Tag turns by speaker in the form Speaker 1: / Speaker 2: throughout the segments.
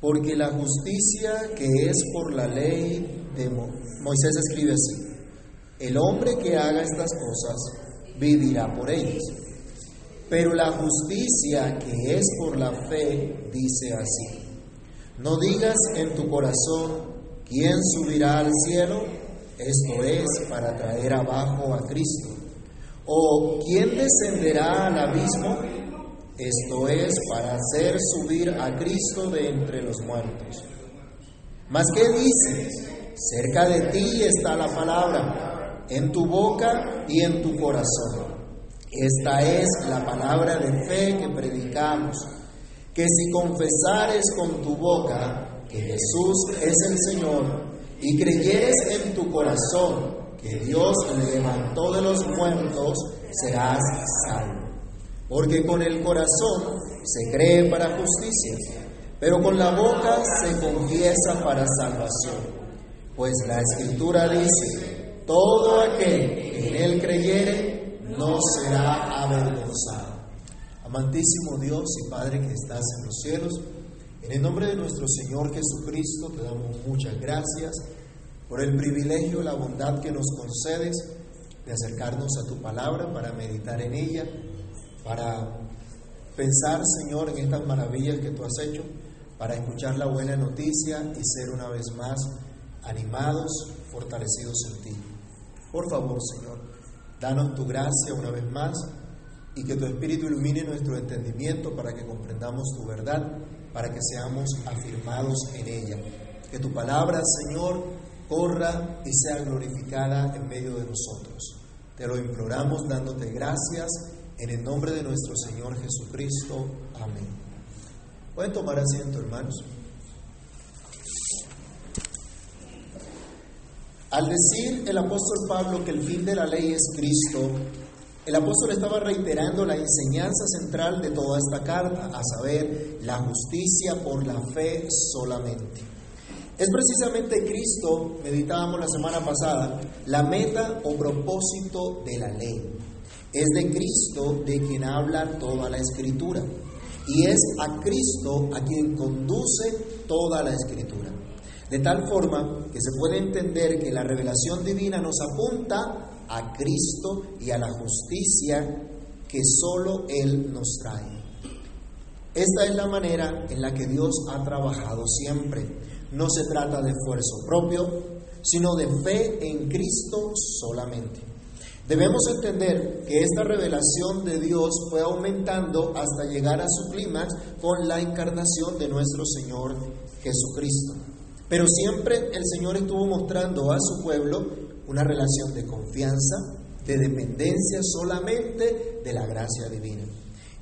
Speaker 1: Porque la justicia que es por la ley de Moisés escribe así, el hombre que haga estas cosas vivirá por ellas. Pero la justicia que es por la fe dice así, no digas en tu corazón, ¿quién subirá al cielo? Esto es para traer abajo a Cristo. ¿O quién descenderá al abismo? Esto es para hacer subir a Cristo de entre los muertos. Mas ¿qué dices? Cerca de ti está la palabra, en tu boca y en tu corazón. Esta es la palabra de fe que predicamos, que si confesares con tu boca que Jesús es el Señor y creyeres en tu corazón que Dios le levantó de los muertos, serás salvo. Porque con el corazón se cree para justicia, pero con la boca se confiesa para salvación. Pues la Escritura dice, todo aquel que en él creyere no será avergonzado. Amantísimo Dios y Padre que estás en los cielos, en el nombre de nuestro Señor Jesucristo te damos muchas gracias por el privilegio, la bondad que nos concedes de acercarnos a tu palabra para meditar en ella, para pensar, Señor, en estas maravillas que tú has hecho, para escuchar la buena noticia y ser una vez más animados, fortalecidos en ti. Por favor, Señor, danos tu gracia una vez más y que tu Espíritu ilumine nuestro entendimiento para que comprendamos tu verdad, para que seamos afirmados en ella. Que tu palabra, Señor, corra y sea glorificada en medio de nosotros. Te lo imploramos dándote gracias en el nombre de nuestro Señor Jesucristo. Amén. Pueden tomar asiento, hermanos. Al decir el apóstol Pablo que el fin de la ley es Cristo, el apóstol estaba reiterando la enseñanza central de toda esta carta, a saber, la justicia por la fe solamente. Es precisamente Cristo, meditábamos la semana pasada, la meta o propósito de la ley. Es de Cristo de quien habla toda la escritura. Y es a Cristo a quien conduce toda la escritura. De tal forma que se puede entender que la revelación divina nos apunta a Cristo y a la justicia que solo Él nos trae. Esta es la manera en la que Dios ha trabajado siempre no se trata de esfuerzo propio, sino de fe en Cristo solamente. Debemos entender que esta revelación de Dios fue aumentando hasta llegar a su clímax con la encarnación de nuestro Señor Jesucristo. Pero siempre el Señor estuvo mostrando a su pueblo una relación de confianza, de dependencia solamente de la gracia divina.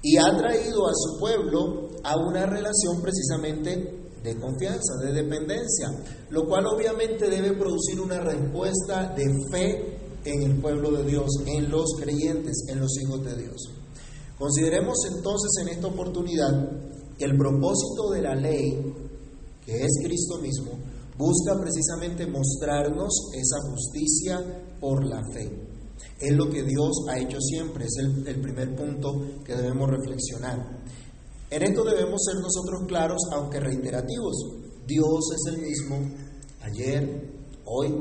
Speaker 1: Y ha traído a su pueblo a una relación precisamente de confianza, de dependencia, lo cual obviamente debe producir una respuesta de fe en el pueblo de Dios, en los creyentes, en los hijos de Dios. Consideremos entonces en esta oportunidad que el propósito de la ley, que es Cristo mismo, busca precisamente mostrarnos esa justicia por la fe. Es lo que Dios ha hecho siempre, es el, el primer punto que debemos reflexionar. En esto debemos ser nosotros claros, aunque reiterativos. Dios es el mismo ayer, hoy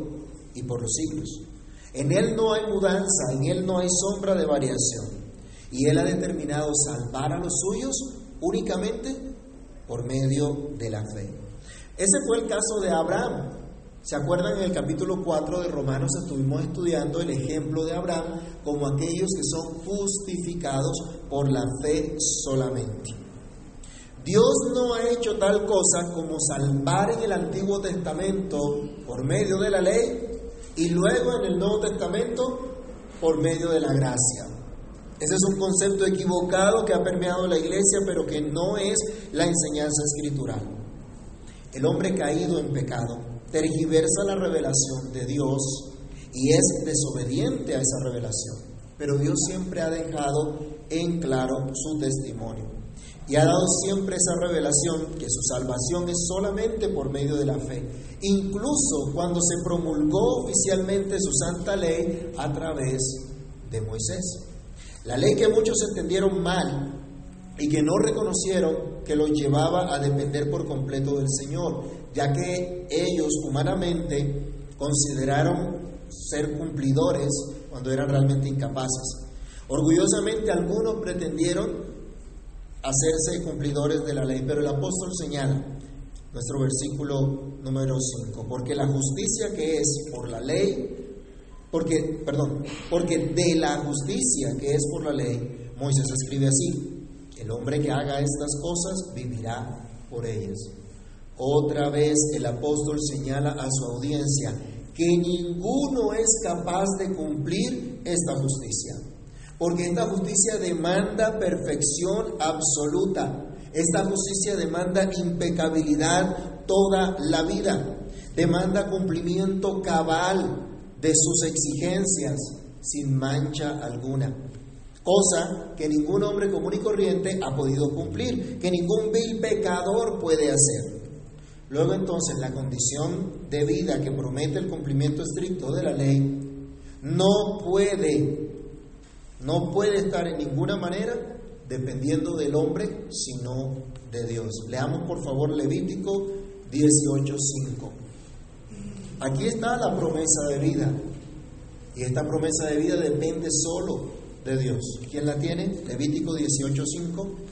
Speaker 1: y por los siglos. En Él no hay mudanza, en Él no hay sombra de variación. Y Él ha determinado salvar a los suyos únicamente por medio de la fe. Ese fue el caso de Abraham. ¿Se acuerdan en el capítulo 4 de Romanos estuvimos estudiando el ejemplo de Abraham como aquellos que son justificados por la fe solamente? Dios no ha hecho tal cosa como salvar en el Antiguo Testamento por medio de la ley y luego en el Nuevo Testamento por medio de la gracia. Ese es un concepto equivocado que ha permeado la iglesia, pero que no es la enseñanza escritural. El hombre caído en pecado tergiversa la revelación de Dios y es desobediente a esa revelación, pero Dios siempre ha dejado en claro su testimonio y ha dado siempre esa revelación que su salvación es solamente por medio de la fe, incluso cuando se promulgó oficialmente su santa ley a través de Moisés. La ley que muchos entendieron mal y que no reconocieron que los llevaba a depender por completo del Señor, ya que ellos humanamente consideraron ser cumplidores cuando eran realmente incapaces. Orgullosamente algunos pretendieron hacerse cumplidores de la ley, pero el apóstol señala, nuestro versículo número 5, porque la justicia que es por la ley, porque, perdón, porque de la justicia que es por la ley, Moisés escribe así, el hombre que haga estas cosas vivirá por ellas. Otra vez el apóstol señala a su audiencia que ninguno es capaz de cumplir esta justicia, porque esta justicia demanda perfección absoluta, esta justicia demanda impecabilidad toda la vida, demanda cumplimiento cabal de sus exigencias sin mancha alguna. Cosa que ningún hombre común y corriente ha podido cumplir, que ningún vil pecador puede hacer. Luego entonces la condición de vida que promete el cumplimiento estricto de la ley no puede, no puede estar en ninguna manera dependiendo del hombre, sino de Dios. Leamos por favor Levítico 18:5. Aquí está la promesa de vida. Y esta promesa de vida depende solo de Dios. ¿Quién la tiene? Levítico 18:5.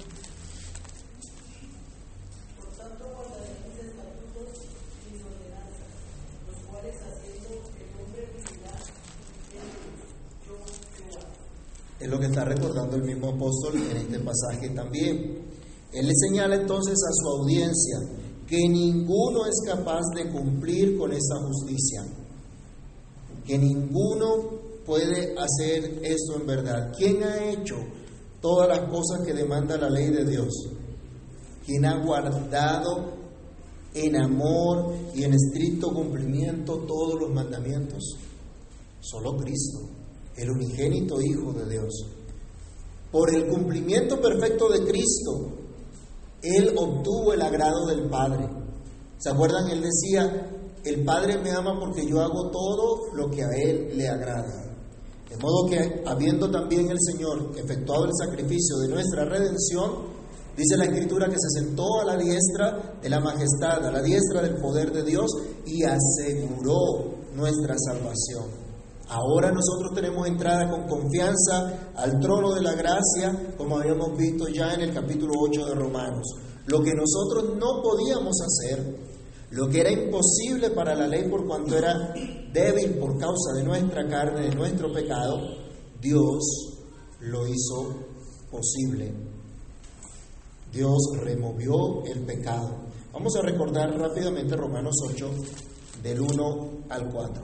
Speaker 1: Es lo que está recordando el mismo apóstol en este pasaje también. Él le señala entonces a su audiencia que ninguno es capaz de cumplir con esa justicia, que ninguno puede hacer esto en verdad? ¿Quién ha hecho todas las cosas que demanda la ley de Dios? ¿Quién ha guardado en amor y en estricto cumplimiento todos los mandamientos? Solo Cristo, el unigénito Hijo de Dios. Por el cumplimiento perfecto de Cristo, Él obtuvo el agrado del Padre. ¿Se acuerdan? Él decía, el Padre me ama porque yo hago todo lo que a Él le agrada. De modo que, habiendo también el Señor efectuado el sacrificio de nuestra redención, dice la Escritura que se sentó a la diestra de la majestad, a la diestra del poder de Dios y aseguró nuestra salvación. Ahora nosotros tenemos entrada con confianza al trono de la gracia, como habíamos visto ya en el capítulo 8 de Romanos. Lo que nosotros no podíamos hacer, lo que era imposible para la ley por cuanto era débil por causa de nuestra carne, de nuestro pecado, Dios lo hizo posible. Dios removió el pecado. Vamos a recordar rápidamente Romanos 8, del 1 al 4.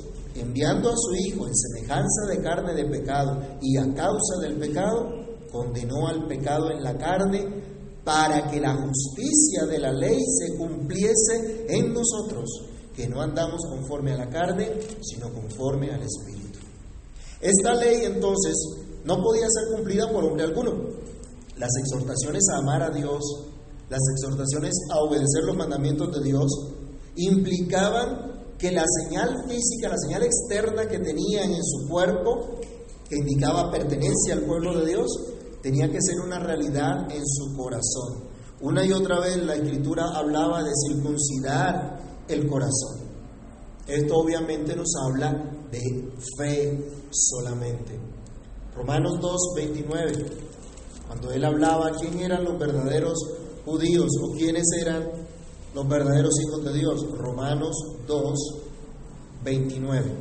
Speaker 1: enviando a su Hijo en semejanza de carne de pecado y a causa del pecado, condenó al pecado en la carne para que la justicia de la ley se cumpliese en nosotros, que no andamos conforme a la carne, sino conforme al Espíritu. Esta ley entonces no podía ser cumplida por hombre alguno. Las exhortaciones a amar a Dios, las exhortaciones a obedecer los mandamientos de Dios, implicaban que la señal física, la señal externa que tenían en su cuerpo, que indicaba pertenencia al pueblo de Dios, tenía que ser una realidad en su corazón. Una y otra vez la escritura hablaba de circuncidar el corazón. Esto obviamente nos habla de fe solamente. Romanos 2, 29, cuando él hablaba quién eran los verdaderos judíos o quiénes eran los verdaderos hijos de Dios. Romanos 2, 29.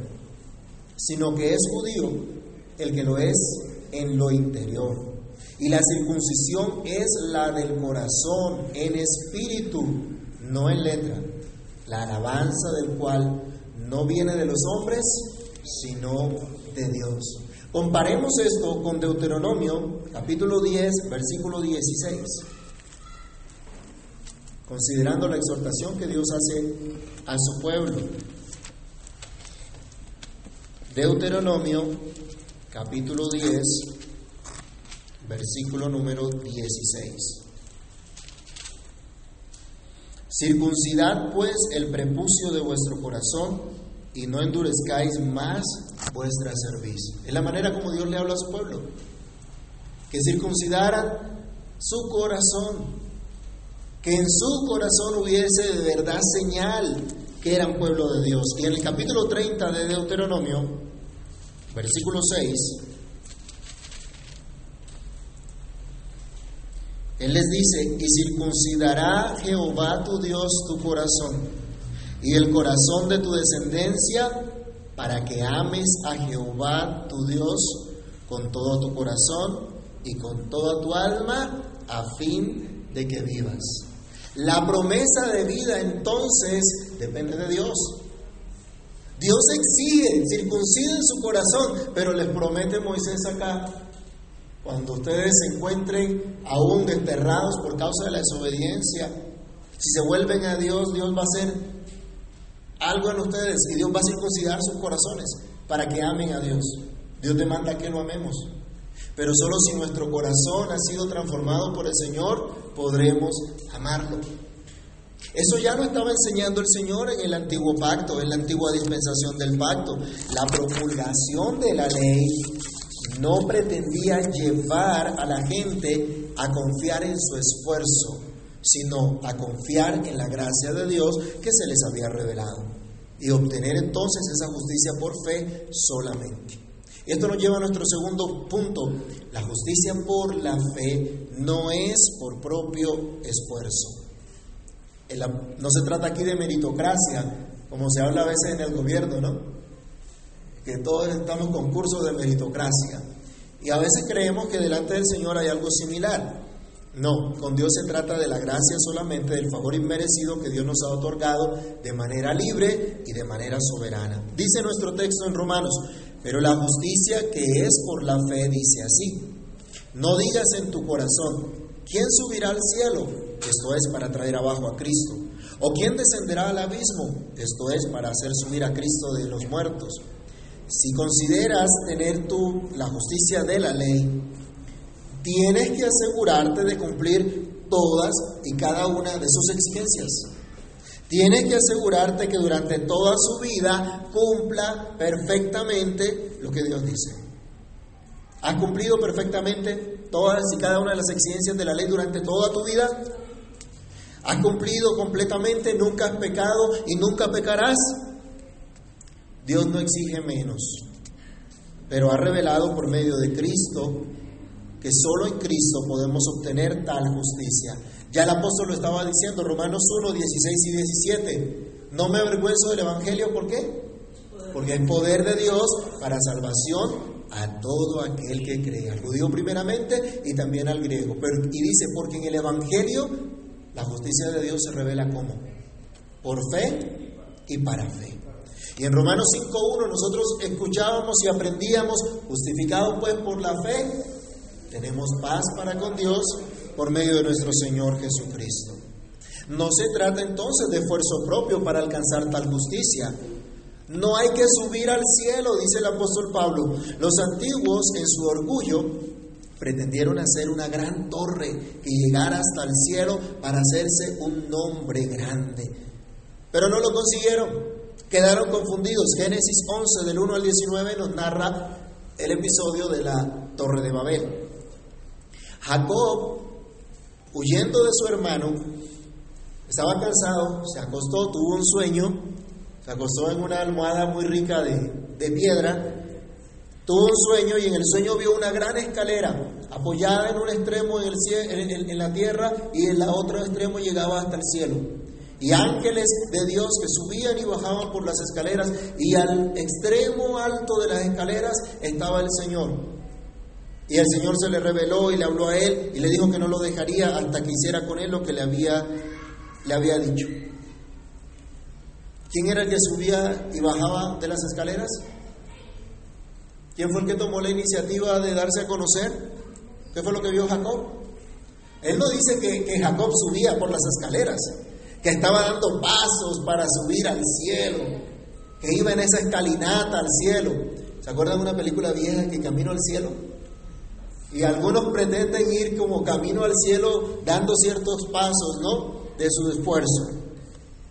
Speaker 1: Sino que es judío el que lo es en lo interior. Y la circuncisión es la del corazón, en espíritu, no en letra. La alabanza del cual no viene de los hombres, sino de Dios. Comparemos esto con Deuteronomio capítulo 10, versículo 16. Considerando la exhortación que Dios hace a su pueblo. Deuteronomio capítulo 10, versículo número 16. Circuncidad pues el prepucio de vuestro corazón y no endurezcáis más vuestra cerviz. Es la manera como Dios le habla a su pueblo. Que circuncidaran su corazón. Que en su corazón hubiese de verdad señal que eran pueblo de Dios. Y en el capítulo 30 de Deuteronomio, versículo 6, Él les dice, y circuncidará Jehová tu Dios tu corazón y el corazón de tu descendencia para que ames a Jehová tu Dios con todo tu corazón y con toda tu alma a fin de que vivas. La promesa de vida entonces depende de Dios. Dios exige, circunciden su corazón, pero les promete Moisés acá, cuando ustedes se encuentren aún desterrados por causa de la desobediencia, si se vuelven a Dios, Dios va a hacer algo en ustedes y Dios va a circuncidar sus corazones para que amen a Dios. Dios demanda que lo amemos. Pero solo si nuestro corazón ha sido transformado por el Señor, podremos amarlo. Eso ya lo estaba enseñando el Señor en el antiguo pacto, en la antigua dispensación del pacto. La promulgación de la ley no pretendía llevar a la gente a confiar en su esfuerzo, sino a confiar en la gracia de Dios que se les había revelado y obtener entonces esa justicia por fe solamente. Esto nos lleva a nuestro segundo punto. La justicia por la fe no es por propio esfuerzo. No se trata aquí de meritocracia, como se habla a veces en el gobierno, ¿no? Que todos estamos concursos de meritocracia. Y a veces creemos que delante del Señor hay algo similar. No, con Dios se trata de la gracia solamente, del favor inmerecido que Dios nos ha otorgado de manera libre y de manera soberana. Dice nuestro texto en Romanos, pero la justicia que es por la fe dice así, no digas en tu corazón, ¿quién subirá al cielo? Esto es para traer abajo a Cristo. ¿O quién descenderá al abismo? Esto es para hacer subir a Cristo de los muertos. Si consideras tener tú la justicia de la ley, tienes que asegurarte de cumplir todas y cada una de sus exigencias. Tienes que asegurarte que durante toda su vida cumpla perfectamente lo que Dios dice. ¿Has cumplido perfectamente todas y cada una de las exigencias de la ley durante toda tu vida? ¿Has cumplido completamente? ¿Nunca has pecado y nunca pecarás? Dios no exige menos, pero ha revelado por medio de Cristo que solo en Cristo podemos obtener tal justicia. Ya el apóstol lo estaba diciendo, Romanos 1, 16 y 17. No me avergüenzo del Evangelio, ¿por qué? Porque hay poder de Dios para salvación a todo aquel que cree, al judío primeramente y también al griego. Pero, y dice, porque en el Evangelio la justicia de Dios se revela como por fe y para fe. Y en Romanos 5.1 nosotros escuchábamos y aprendíamos, justificados pues por la fe, tenemos paz para con Dios por medio de nuestro Señor Jesucristo. No se trata entonces de esfuerzo propio para alcanzar tal justicia. No hay que subir al cielo, dice el apóstol Pablo. Los antiguos, en su orgullo, pretendieron hacer una gran torre que llegara hasta el cielo para hacerse un nombre grande. Pero no lo consiguieron. Quedaron confundidos. Génesis 11, del 1 al 19, nos narra el episodio de la Torre de Babel. Jacob, huyendo de su hermano, estaba cansado, se acostó, tuvo un sueño, se acostó en una almohada muy rica de, piedra, tuvo un sueño y en el sueño vio una gran escalera apoyada en un extremo en, el, en la tierra y en el otro extremo llegaba hasta el cielo. Y ángeles de Dios que subían y bajaban por las escaleras y al extremo alto de las escaleras estaba el Señor y el Señor se le reveló y le habló a él y le dijo que no lo dejaría hasta que hiciera con él lo que le había, le había dicho. ¿Quién era el que subía y bajaba de las escaleras? ¿Quién fue el que tomó la iniciativa de darse a conocer? ¿Qué fue lo que vio Jacob? Él no dice que, que Jacob subía por las escaleras. que estaba dando pasos para subir al cielo, que iba en esa escalinata al cielo. ¿Se acuerdan de una película vieja que Camino al Cielo? Y algunos pretenden ir como camino al cielo dando ciertos pasos, ¿no? De su esfuerzo.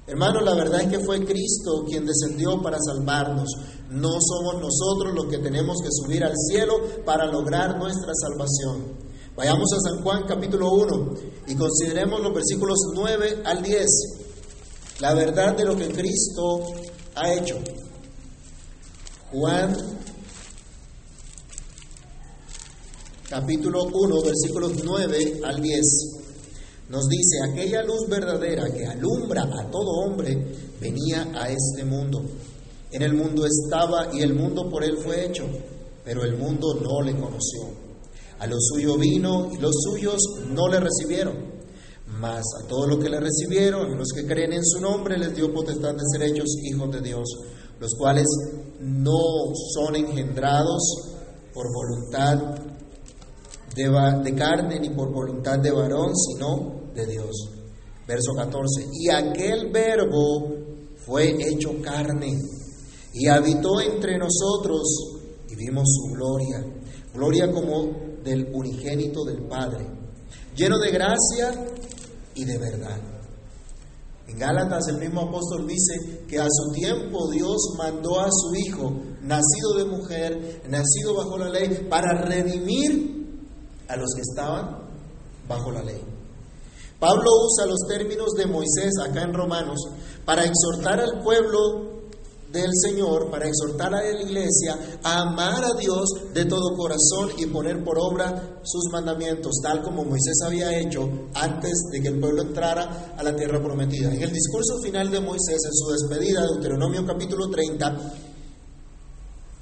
Speaker 1: Hermanos, la verdad es que fue Cristo quien descendió para salvarnos. No somos nosotros los que tenemos que subir al cielo para lograr nuestra salvación. Vayamos a San Juan capítulo 1 y consideremos los versículos 9 al 10. La verdad de lo que Cristo ha hecho. Juan capítulo 1 versículos 9 al 10. Nos dice, aquella luz verdadera que alumbra a todo hombre venía a este mundo. En el mundo estaba y el mundo por él fue hecho, pero el mundo no le conoció. A lo suyo vino y los suyos no le recibieron. Mas a todos los que le recibieron, los que creen en su nombre, les dio potestad de ser hechos hijos de Dios, los cuales no son engendrados por voluntad de, carne ni por voluntad de varón, sino de Dios. Verso 14. Y aquel verbo fue hecho carne y habitó entre nosotros y vimos su gloria, gloria como del unigénito del Padre, lleno de gracia y de verdad. En Gálatas el mismo apóstol dice que a su tiempo Dios mandó a su Hijo, nacido de mujer, nacido bajo la ley, para redimir a los que estaban bajo la ley. Pablo usa los términos de Moisés acá en Romanos para exhortar al pueblo del Señor, para exhortar a la iglesia a amar a Dios de todo corazón y poner por obra sus mandamientos, tal como Moisés había hecho antes de que el pueblo entrara a la tierra prometida. En el discurso final de Moisés, en su despedida, Deuteronomio capítulo 30,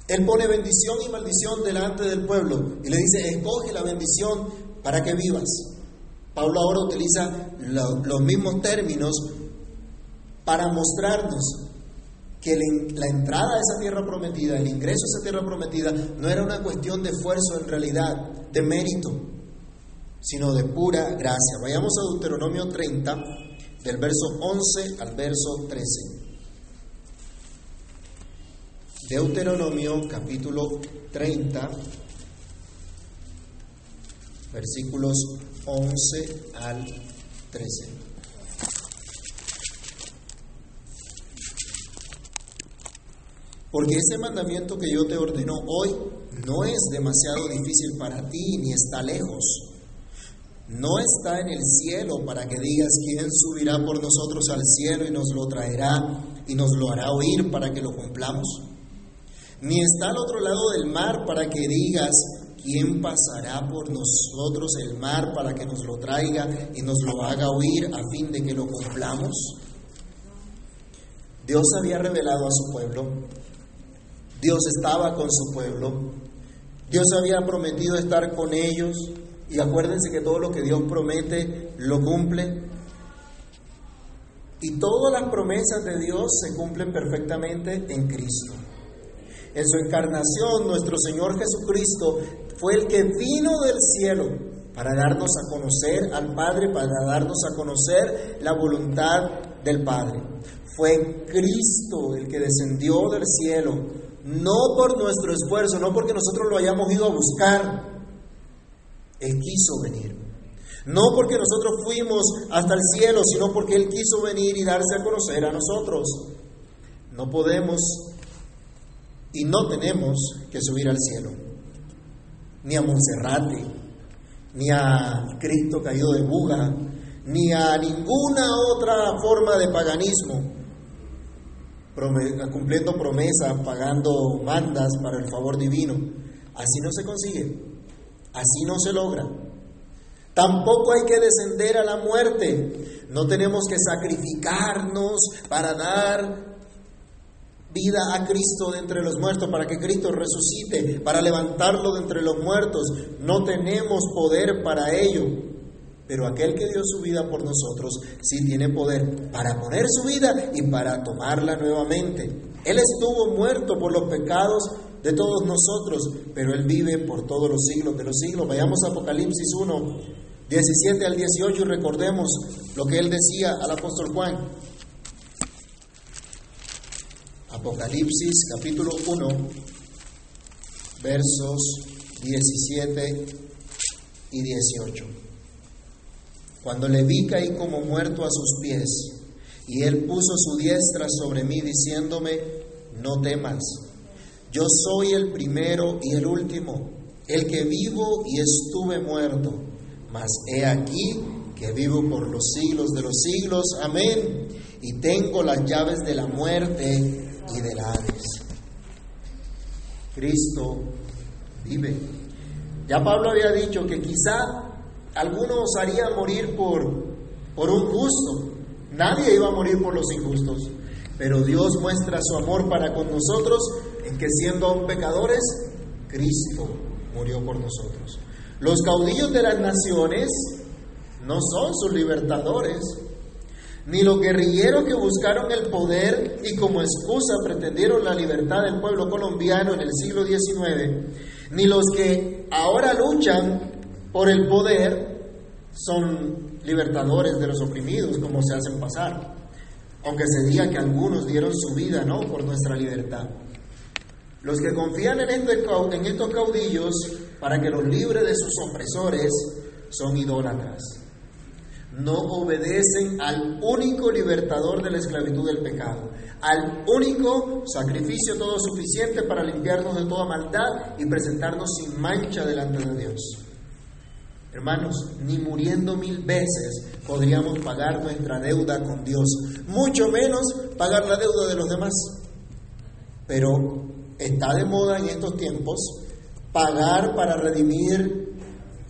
Speaker 1: él pone bendición y maldición delante del pueblo y le dice, escoge la bendición para que vivas. Pablo ahora utiliza los mismos términos para mostrarnos que la entrada a esa tierra prometida, el ingreso a esa tierra prometida, no era una cuestión de esfuerzo en realidad, de mérito, sino de pura gracia. Vayamos a Deuteronomio 30, del verso 11 al verso 13. Deuteronomio capítulo 30, versículos 11 al 13. Porque ese mandamiento que yo te ordeno hoy no es demasiado difícil para ti ni está lejos. No está en el cielo para que digas quién subirá por nosotros al cielo y nos lo traerá y nos lo hará oír para que lo cumplamos. Ni está al otro lado del mar para que digas ¿quién pasará por nosotros el mar para que nos lo traiga y nos lo haga oír a fin de que lo cumplamos? Dios había revelado a su pueblo, Dios estaba con su pueblo, Dios había prometido estar con ellos y acuérdense que todo lo que Dios promete lo cumple. Y todas las promesas de Dios se cumplen perfectamente en Cristo. En su encarnación, nuestro Señor Jesucristo fue el que vino del cielo para darnos a conocer al Padre, para darnos a conocer la voluntad del Padre. Fue Cristo el que descendió del cielo, no por nuestro esfuerzo, no porque nosotros lo hayamos ido a buscar. Él quiso venir. No porque nosotros fuimos hasta el cielo, sino porque Él quiso venir y darse a conocer a nosotros. No podemos y no tenemos que subir al cielo ni a Monserrate, ni a Cristo caído de buga, ni a ninguna otra forma de paganismo, cumpliendo promesas, pagando mandas para el favor divino. Así no se consigue, así no se logra. Tampoco hay que descender a la muerte. No tenemos que sacrificarnos para dar vida a Cristo de entre los muertos, para que Cristo resucite, para levantarlo de entre los muertos. No tenemos poder para ello. Pero aquel que dio su vida por nosotros sí tiene poder para poner su vida y para tomarla nuevamente. Él estuvo muerto por los pecados de todos nosotros, pero Él vive por todos los siglos de los siglos. Vayamos a Apocalipsis 1, 17 al 18 y recordemos lo que él decía al apóstol Juan. Apocalipsis capítulo 1, versos 17 y 18. Cuando le vi caí como muerto a sus pies, y él puso su diestra sobre mí diciéndome, no temas, yo soy el primero y el último, el que vivo y estuve muerto, mas he aquí que vivo por los siglos de los siglos, amén, y tengo las llaves de la muerte y del Hades. Cristo vive. Ya Pablo había dicho que quizá algunos harían morir por, por un gusto. Nadie iba a morir por los injustos. Pero Dios muestra su amor para con nosotros en que siendo aún pecadores, Cristo murió por nosotros. Los caudillos de las naciones no son sus libertadores, ni los guerrilleros que buscaron el poder y como excusa pretendieron la libertad del pueblo colombiano en el siglo XIX, ni los que ahora luchan por el poder son libertadores de los oprimidos, como se hacen pasar, aunque se diga que algunos dieron su vida ¿no? por nuestra libertad. Los que confían en, este en estos caudillos para que los libre de sus opresores son idólatras no obedecen al único libertador de la esclavitud del pecado, al único sacrificio todo suficiente para limpiarnos de toda maldad y presentarnos sin mancha delante de Dios. Hermanos, ni muriendo mil veces podríamos pagar nuestra deuda con Dios, mucho menos pagar la deuda de los demás. Pero está de moda en estos tiempos pagar para redimir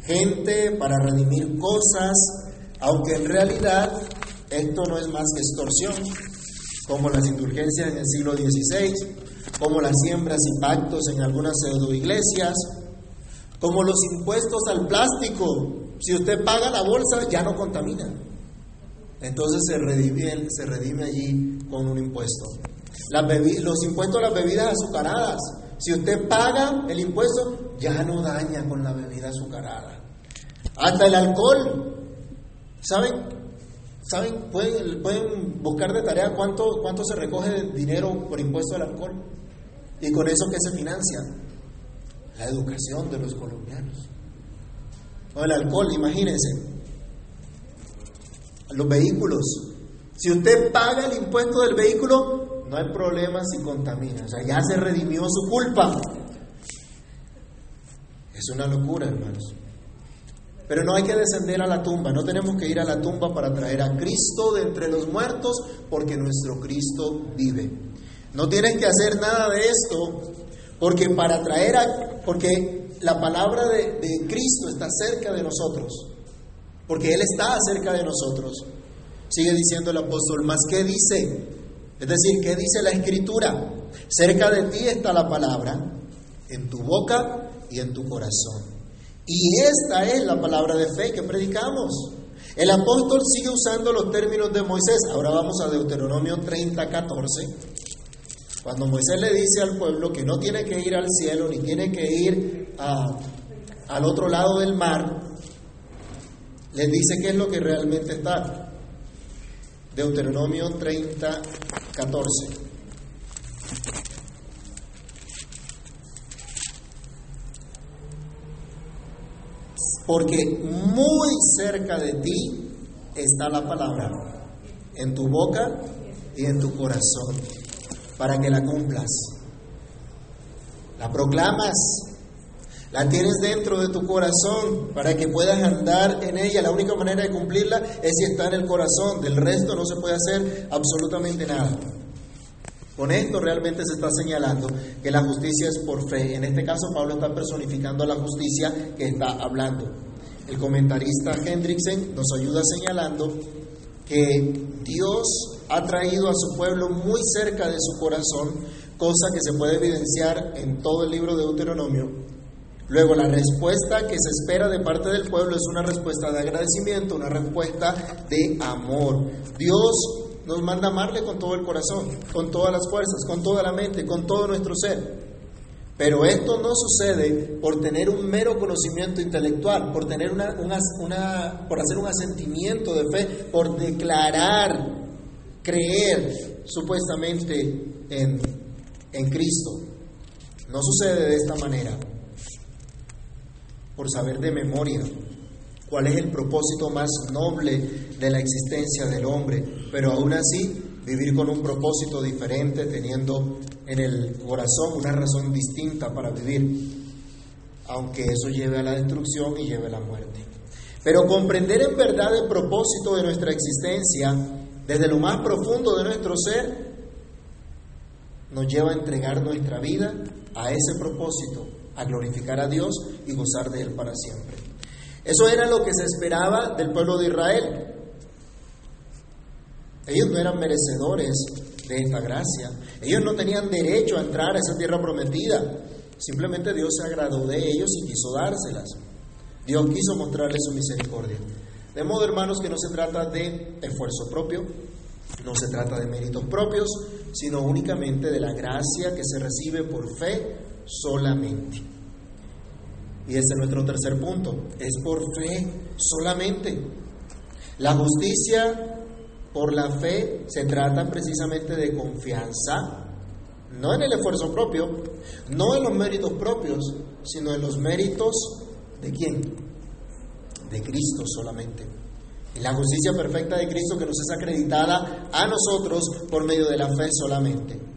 Speaker 1: gente, para redimir cosas, aunque en realidad esto no es más que extorsión, como las indulgencias en el siglo XVI, como las siembras y pactos en algunas pseudo iglesias, como los impuestos al plástico. Si usted paga la bolsa, ya no contamina. Entonces se redime, se redime allí con un impuesto. los impuestos a las bebidas azucaradas. Si usted paga el impuesto, ya no daña con la bebida azucarada. Hasta el alcohol. ¿Saben? ¿Saben? Pueden, pueden buscar de tarea cuánto, cuánto se recoge dinero por impuesto al alcohol. Y con eso, ¿qué se financia? La educación de los colombianos. O el alcohol, imagínense. Los vehículos. Si usted paga el impuesto del vehículo, no hay problema si contamina. O sea, ya se redimió su culpa. Es una locura, hermanos. Pero no hay que descender a la tumba, no tenemos que ir a la tumba para traer a Cristo de entre los muertos, porque nuestro Cristo vive. No tienes que hacer nada de esto, porque para traer a, porque la palabra de, de Cristo está cerca de nosotros, porque Él está cerca de nosotros. Sigue diciendo el apóstol, más que dice, es decir, ¿qué dice la escritura? Cerca de ti está la palabra, en tu boca y en tu corazón. Y esta es la palabra de fe que predicamos. El apóstol sigue usando los términos de Moisés. Ahora vamos a Deuteronomio 30, 14. Cuando Moisés le dice al pueblo que no tiene que ir al cielo ni tiene que ir al otro lado del mar, les dice qué es lo que realmente está. Deuteronomio 30, 14. Porque muy cerca de ti está la palabra, en tu boca y en tu corazón, para que la cumplas. La proclamas, la tienes dentro de tu corazón para que puedas andar en ella. La única manera de cumplirla es si está en el corazón, del resto no se puede hacer absolutamente nada. Con esto realmente se está señalando que la justicia es por fe. En este caso Pablo está personificando la justicia que está hablando. El comentarista Hendrickson nos ayuda señalando que Dios ha traído a su pueblo muy cerca de su corazón, cosa que se puede evidenciar en todo el libro de Deuteronomio. Luego, la respuesta que se espera de parte del pueblo es una respuesta de agradecimiento, una respuesta de amor. Dios nos manda amarle con todo el corazón, con todas las fuerzas, con toda la mente, con todo nuestro ser. Pero esto no sucede por tener un mero conocimiento intelectual, por tener una, por hacer un asentimiento de fe, por declarar, creer supuestamente en, en Cristo. No sucede de esta manera. Por saber de memoria cuál es el propósito más noble de la existencia del hombre, pero aún así vivir con un propósito diferente, teniendo en el corazón una razón distinta para vivir, aunque eso lleve a la destrucción y lleve a la muerte. Pero comprender en verdad el propósito de nuestra existencia desde lo más profundo de nuestro ser nos lleva a entregar nuestra vida a ese propósito, a glorificar a Dios y gozar de Él para siempre. Eso era lo que se esperaba del pueblo de Israel. Ellos no eran merecedores de esta gracia. Ellos no tenían derecho a entrar a esa tierra prometida. Simplemente Dios se agradó de ellos y quiso dárselas. Dios quiso mostrarles su misericordia. De modo, hermanos, que no se trata de esfuerzo propio, no se trata de méritos propios, sino únicamente de la gracia que se recibe por fe solamente. Y ese es nuestro tercer punto, es por fe solamente. La justicia por la fe se trata precisamente de confianza, no en el esfuerzo propio, no en los méritos propios, sino en los méritos de quién? De Cristo solamente. En la justicia perfecta de Cristo que nos es acreditada a nosotros por medio de la fe solamente.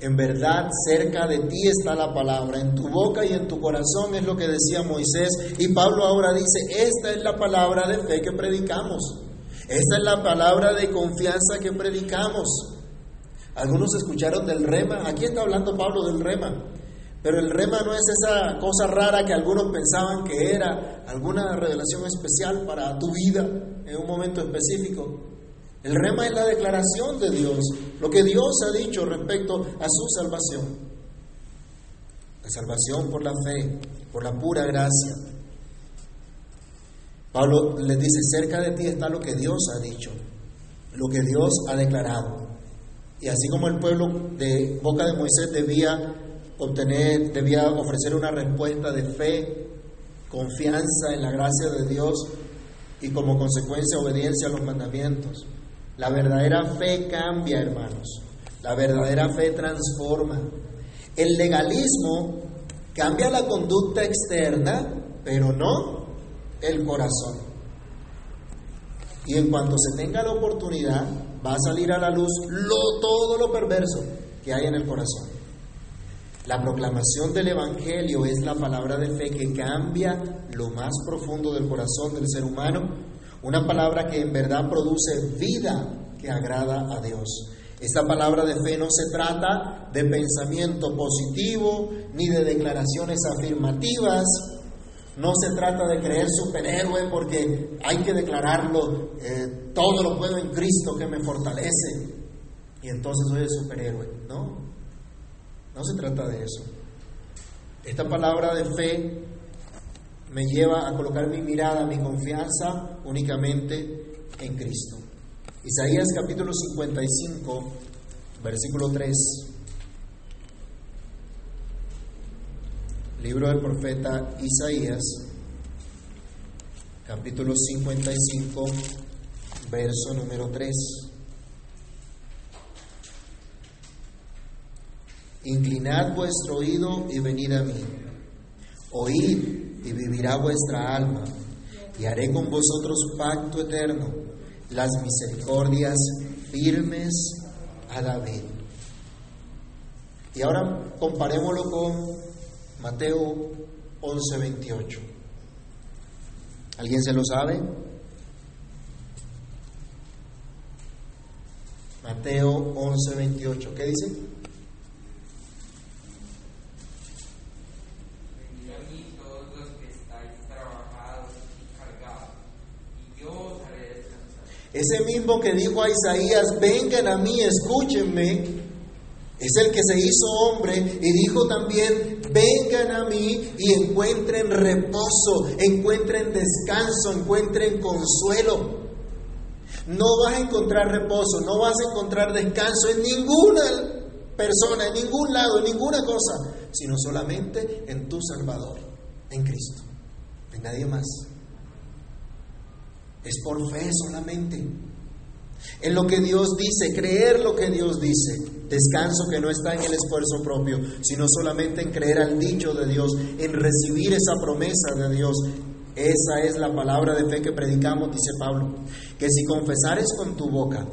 Speaker 1: En verdad, cerca de ti está la palabra, en tu boca y en tu corazón es lo que decía Moisés. Y Pablo ahora dice, esta es la palabra de fe que predicamos. Esa es la palabra de confianza que predicamos. Algunos escucharon del rema. Aquí está hablando Pablo del rema. Pero el rema no es esa cosa rara que algunos pensaban que era alguna revelación especial para tu vida en un momento específico. El rema es la declaración de Dios, lo que Dios ha dicho respecto a su salvación. La salvación por la fe, por la pura gracia. Pablo les dice, cerca de ti está lo que Dios ha dicho, lo que Dios ha declarado. Y así como el pueblo de boca de Moisés debía obtener, debía ofrecer una respuesta de fe, confianza en la gracia de Dios y como consecuencia obediencia a los mandamientos. La verdadera fe cambia, hermanos. La verdadera fe transforma. El legalismo cambia la conducta externa, pero no el corazón. Y en cuanto se tenga la oportunidad, va a salir a la luz lo, todo lo perverso que hay en el corazón. La proclamación del Evangelio es la palabra de fe que cambia lo más profundo del corazón del ser humano, una palabra que en verdad produce vida que agrada a Dios. Esta palabra de fe no se trata de pensamiento positivo ni de declaraciones afirmativas, no se trata de creer superhéroe porque hay que declararlo, eh, todo lo puedo en Cristo que me fortalece y entonces soy el superhéroe. No, no se trata de eso. Esta palabra de fe me lleva a colocar mi mirada, mi confianza únicamente en Cristo. Isaías capítulo 55, versículo 3. Libro del profeta Isaías, capítulo 55, verso número 3. Inclinad vuestro oído y venid a mí. Oíd y vivirá vuestra alma, y haré con vosotros pacto eterno, las misericordias firmes a David. Y ahora comparémoslo con Mateo 11, 28. ¿Alguien se lo sabe? Mateo 11, 28. ¿Qué dice? Ese mismo que dijo a Isaías, vengan a mí, escúchenme, es el que se hizo hombre y dijo también, vengan a mí y encuentren reposo, encuentren descanso, encuentren consuelo. No vas a encontrar reposo, no vas a encontrar descanso en ninguna persona, en ningún lado, en ninguna cosa, sino solamente en tu Salvador, en Cristo, en nadie más. Es por fe solamente. En lo que Dios dice, creer lo que Dios dice. Descanso que no está en el esfuerzo propio, sino solamente en creer al dicho de Dios, en recibir esa promesa de Dios. Esa es la palabra de fe que predicamos, dice Pablo. Que si confesares con tu boca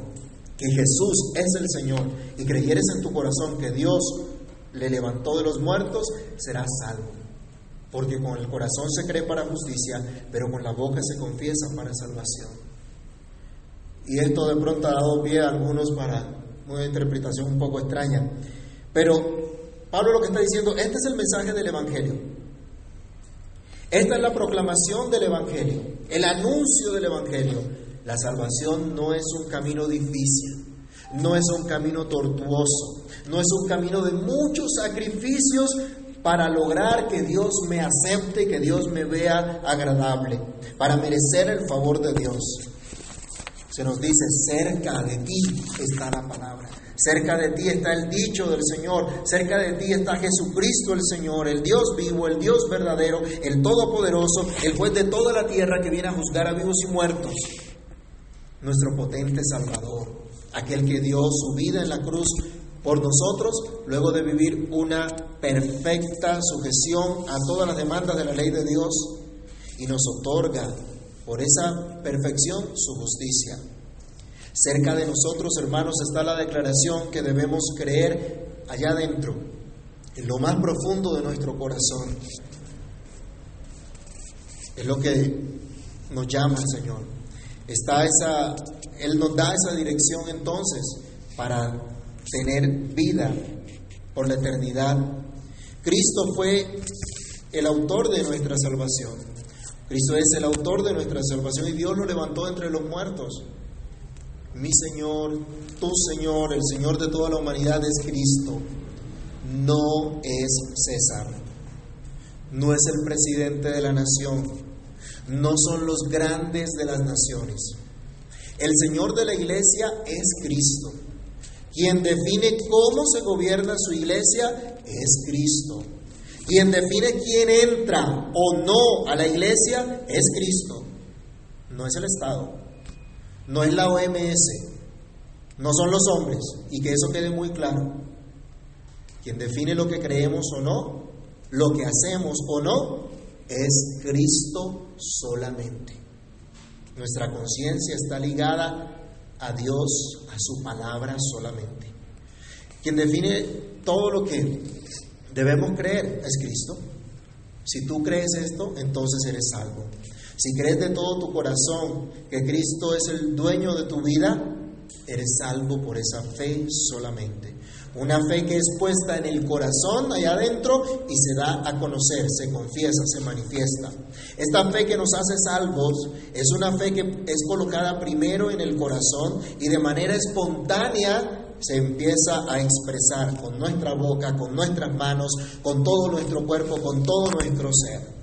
Speaker 1: que Jesús es el Señor y creyeres en tu corazón que Dios le levantó de los muertos, serás salvo. Porque con el corazón se cree para justicia, pero con la boca se confiesa para salvación. Y esto de pronto ha dado pie a algunos para una interpretación un poco extraña. Pero Pablo lo que está diciendo, este es el mensaje del Evangelio. Esta es la proclamación del Evangelio, el anuncio del Evangelio. La salvación no es un camino difícil, no es un camino tortuoso, no es un camino de muchos sacrificios para lograr que Dios me acepte, que Dios me vea agradable, para merecer el favor de Dios. Se nos dice, cerca de ti está la palabra. Cerca de ti está el dicho del Señor. Cerca de ti está Jesucristo el Señor, el Dios vivo, el Dios verdadero, el Todopoderoso, el juez de toda la tierra que viene a juzgar a vivos y muertos. Nuestro potente Salvador, aquel que dio su vida en la cruz por nosotros, luego de vivir una perfecta sujeción a todas las demandas de la ley de Dios, y nos otorga por esa perfección su justicia. Cerca de nosotros, hermanos, está la declaración que debemos creer allá adentro, en lo más profundo de nuestro corazón. Es lo que nos llama el Señor. Está esa, Él nos da esa dirección entonces para tener vida por la eternidad. Cristo fue el autor de nuestra salvación. Cristo es el autor de nuestra salvación y Dios lo levantó entre los muertos. Mi Señor, tu Señor, el Señor de toda la humanidad es Cristo. No es César. No es el presidente de la nación. No son los grandes de las naciones. El Señor de la iglesia es Cristo. Quien define cómo se gobierna su iglesia es Cristo. Quien define quién entra o no a la iglesia es Cristo. No es el Estado, no es la OMS, no son los hombres, y que eso quede muy claro. Quien define lo que creemos o no, lo que hacemos o no, es Cristo solamente. Nuestra conciencia está ligada a Dios, a su palabra solamente. Quien define todo lo que debemos creer es Cristo. Si tú crees esto, entonces eres salvo. Si crees de todo tu corazón que Cristo es el dueño de tu vida, eres salvo por esa fe solamente. Una fe que es puesta en el corazón allá adentro y se da a conocer, se confiesa, se manifiesta. Esta fe que nos hace salvos es una fe que es colocada primero en el corazón y de manera espontánea se empieza a expresar con nuestra boca, con nuestras manos, con todo nuestro cuerpo, con todo nuestro ser.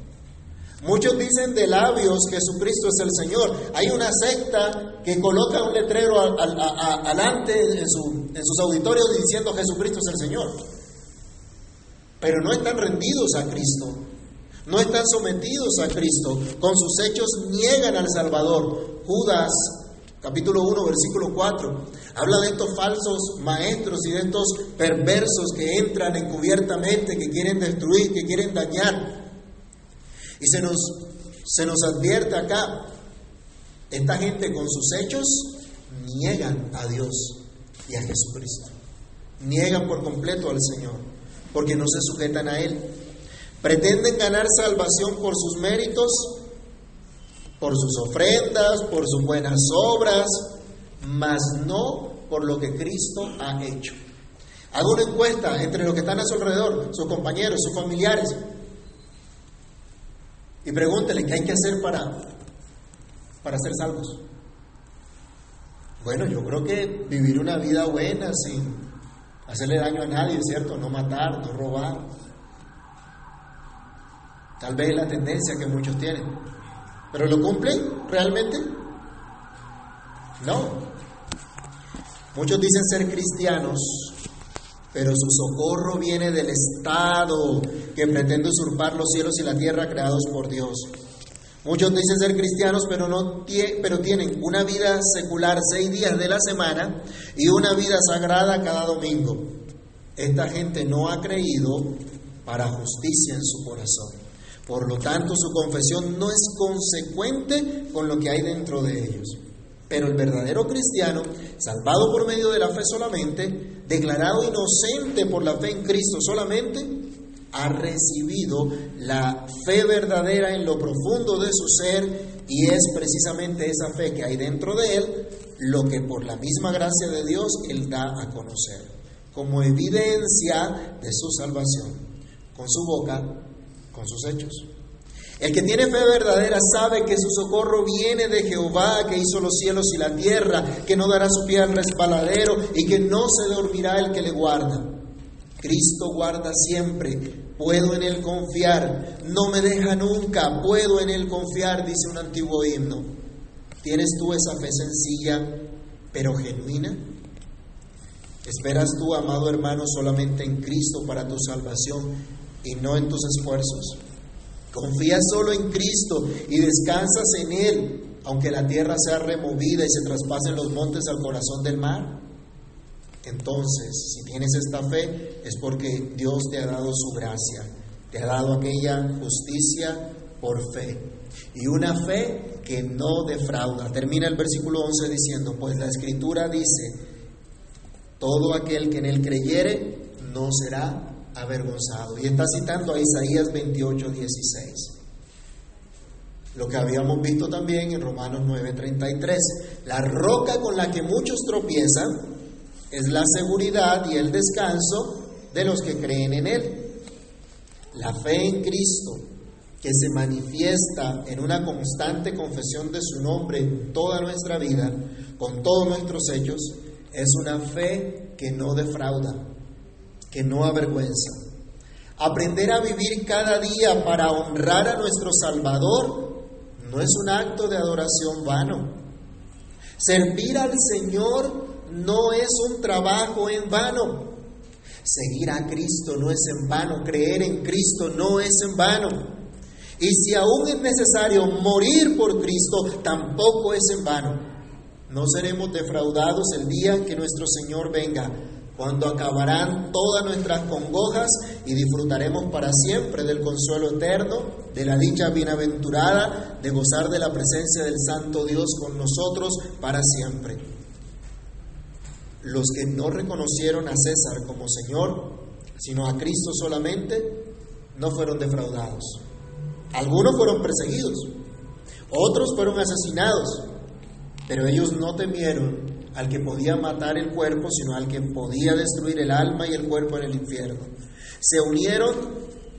Speaker 1: Muchos dicen de labios Jesucristo es el Señor. Hay una secta que coloca un letrero adelante en, en sus auditorios diciendo Jesucristo es el Señor. Pero no están rendidos a Cristo. No están sometidos a Cristo. Con sus hechos niegan al Salvador. Judas capítulo 1, versículo 4. Habla de estos falsos maestros y de estos perversos que entran encubiertamente, que quieren destruir, que quieren dañar. Y se nos, se nos advierte acá, esta gente con sus hechos niegan a Dios y a Jesucristo. Niegan por completo al Señor, porque no se sujetan a Él. Pretenden ganar salvación por sus méritos, por sus ofrendas, por sus buenas obras, mas no por lo que Cristo ha hecho. Hago una encuesta entre los que están a su alrededor, sus compañeros, sus familiares, y pregúntele qué hay que hacer para, para ser salvos. Bueno, yo creo que vivir una vida buena sin hacerle daño a nadie, ¿cierto? No matar, no robar. Tal vez es la tendencia que muchos tienen. ¿Pero lo cumplen realmente? No. Muchos dicen ser cristianos, pero su socorro viene del Estado que pretende usurpar los cielos y la tierra creados por Dios. Muchos dicen ser cristianos, pero, no pero tienen una vida secular seis días de la semana y una vida sagrada cada domingo. Esta gente no ha creído para justicia en su corazón. Por lo tanto, su confesión no es consecuente con lo que hay dentro de ellos. Pero el verdadero cristiano, salvado por medio de la fe solamente, declarado inocente por la fe en Cristo solamente, ha recibido la fe verdadera en lo profundo de su ser y es precisamente esa fe que hay dentro de él lo que por la misma gracia de Dios él da a conocer como evidencia de su salvación con su boca, con sus hechos. El que tiene fe verdadera sabe que su socorro viene de Jehová, que hizo los cielos y la tierra, que no dará su pie al resbaladero y que no se dormirá el que le guarda. Cristo guarda siempre puedo en Él confiar, no me deja nunca, puedo en Él confiar, dice un antiguo himno. ¿Tienes tú esa fe sencilla pero genuina? ¿Esperas tú, amado hermano, solamente en Cristo para tu salvación y no en tus esfuerzos? Confías solo en Cristo y descansas en Él, aunque la tierra sea removida y se traspasen los montes al corazón del mar. Entonces, si tienes esta fe, es porque Dios te ha dado su gracia, te ha dado aquella justicia por fe. Y una fe que no defrauda. Termina el versículo 11 diciendo, pues la escritura dice, todo aquel que en él creyere no será avergonzado. Y está citando a Isaías 28, 16. Lo que habíamos visto también en Romanos 9, 33. La roca con la que muchos tropiezan es la seguridad y el descanso de los que creen en Él. La fe en Cristo, que se manifiesta en una constante confesión de su nombre en toda nuestra vida, con todos nuestros hechos, es una fe que no defrauda, que no avergüenza. Aprender a vivir cada día para honrar a nuestro Salvador no es un acto de adoración vano. Servir al Señor no es un trabajo en vano. Seguir a Cristo no es en vano, creer en Cristo no es en vano. Y si aún es necesario morir por Cristo, tampoco es en vano. No seremos defraudados el día que nuestro Señor venga, cuando acabarán todas nuestras congojas y disfrutaremos para siempre del consuelo eterno, de la dicha bienaventurada, de gozar de la presencia del Santo Dios con nosotros para siempre los que no reconocieron a César como Señor, sino a Cristo solamente, no fueron defraudados. Algunos fueron perseguidos, otros fueron asesinados, pero ellos no temieron al que podía matar el cuerpo, sino al que podía destruir el alma y el cuerpo en el infierno. Se unieron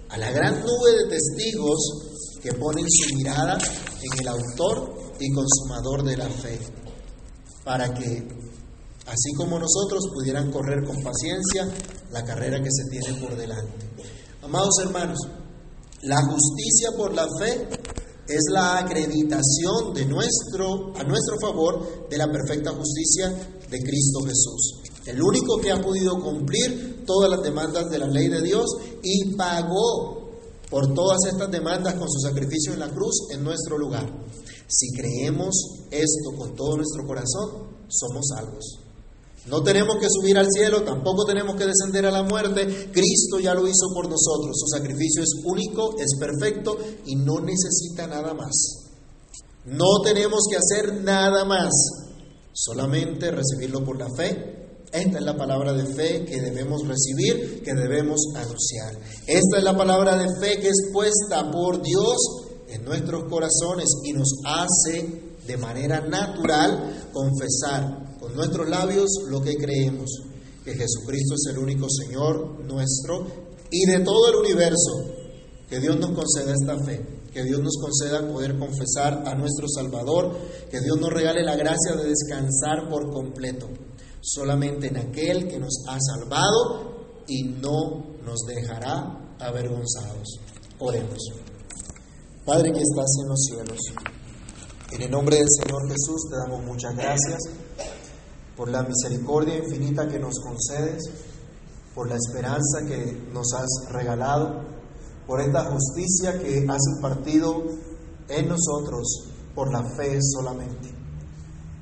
Speaker 1: a la gran nube de testigos que ponen su mirada en el autor y consumador de la fe, para que así como nosotros pudieran correr con paciencia la carrera que se tiene por delante. Amados hermanos, la justicia por la fe es la acreditación de nuestro, a nuestro favor de la perfecta justicia de Cristo Jesús. El único que ha podido cumplir todas las demandas de la ley de Dios y pagó por todas estas demandas con su sacrificio en la cruz en nuestro lugar. Si creemos esto con todo nuestro corazón, somos salvos. No tenemos que subir al cielo, tampoco tenemos que descender a la muerte. Cristo ya lo hizo por nosotros. Su sacrificio es único, es perfecto y no necesita nada más. No tenemos que hacer nada más, solamente recibirlo por la fe. Esta es la palabra de fe que debemos recibir, que debemos anunciar. Esta es la palabra de fe que es puesta por Dios en nuestros corazones y nos hace de manera natural confesar con nuestros labios lo que creemos, que Jesucristo es el único Señor nuestro y de todo el universo. Que Dios nos conceda esta fe, que Dios nos conceda poder confesar a nuestro Salvador, que Dios nos regale la gracia de descansar por completo, solamente en aquel que nos ha salvado y no nos dejará avergonzados. Oremos. Padre que estás en los cielos, en el nombre del Señor Jesús te damos muchas gracias por la misericordia infinita que nos concedes, por la esperanza que nos has regalado, por esta justicia que has impartido en nosotros por la fe solamente.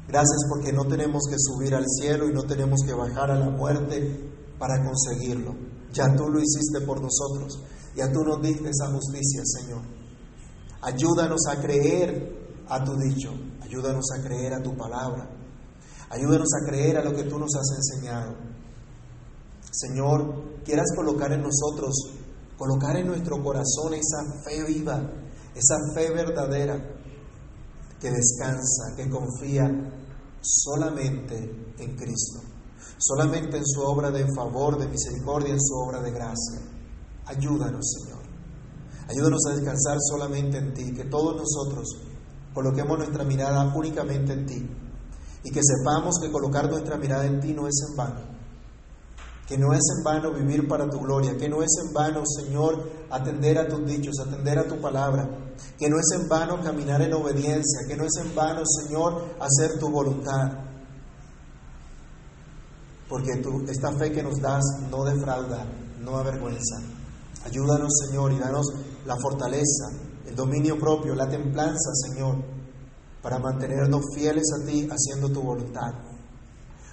Speaker 1: Gracias porque no tenemos que subir al cielo y no tenemos que bajar a la muerte para conseguirlo. Ya tú lo hiciste por nosotros. Ya tú nos diste esa justicia, Señor. Ayúdanos a creer a tu dicho. Ayúdanos a creer a tu palabra. Ayúdanos a creer a lo que tú nos has enseñado. Señor, quieras colocar en nosotros, colocar en nuestro corazón esa fe viva, esa fe verdadera que descansa, que confía solamente en Cristo, solamente en su obra de favor, de misericordia, en su obra de gracia. Ayúdanos, Señor. Ayúdanos a descansar solamente en ti, que todos nosotros coloquemos nuestra mirada únicamente en ti y que sepamos que colocar nuestra mirada en ti no es en vano, que no es en vano vivir para tu gloria, que no es en vano, Señor, atender a tus dichos, atender a tu palabra, que no es en vano caminar en obediencia, que no es en vano, Señor, hacer tu voluntad. Porque tú, esta fe que nos das no defrauda, no avergüenza. Ayúdanos, Señor, y danos la fortaleza, el dominio propio, la templanza, Señor, para mantenernos fieles a ti haciendo tu voluntad.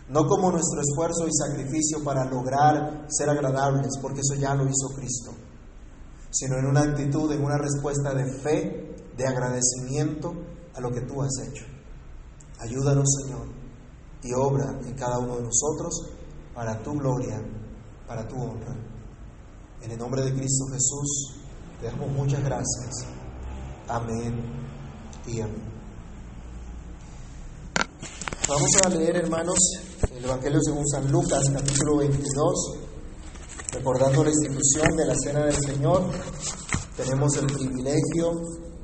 Speaker 1: No como nuestro esfuerzo y sacrificio para lograr ser agradables, porque eso ya lo hizo Cristo, sino en una actitud, en una respuesta de fe, de agradecimiento a lo que tú has hecho. Ayúdanos, Señor, y obra en cada uno de nosotros para tu gloria, para tu honra. En el nombre de Cristo Jesús, te damos muchas gracias. Amén y amén. Vamos a leer, hermanos, el Evangelio según San Lucas, capítulo 22, recordando la institución de la Cena del Señor. Tenemos el privilegio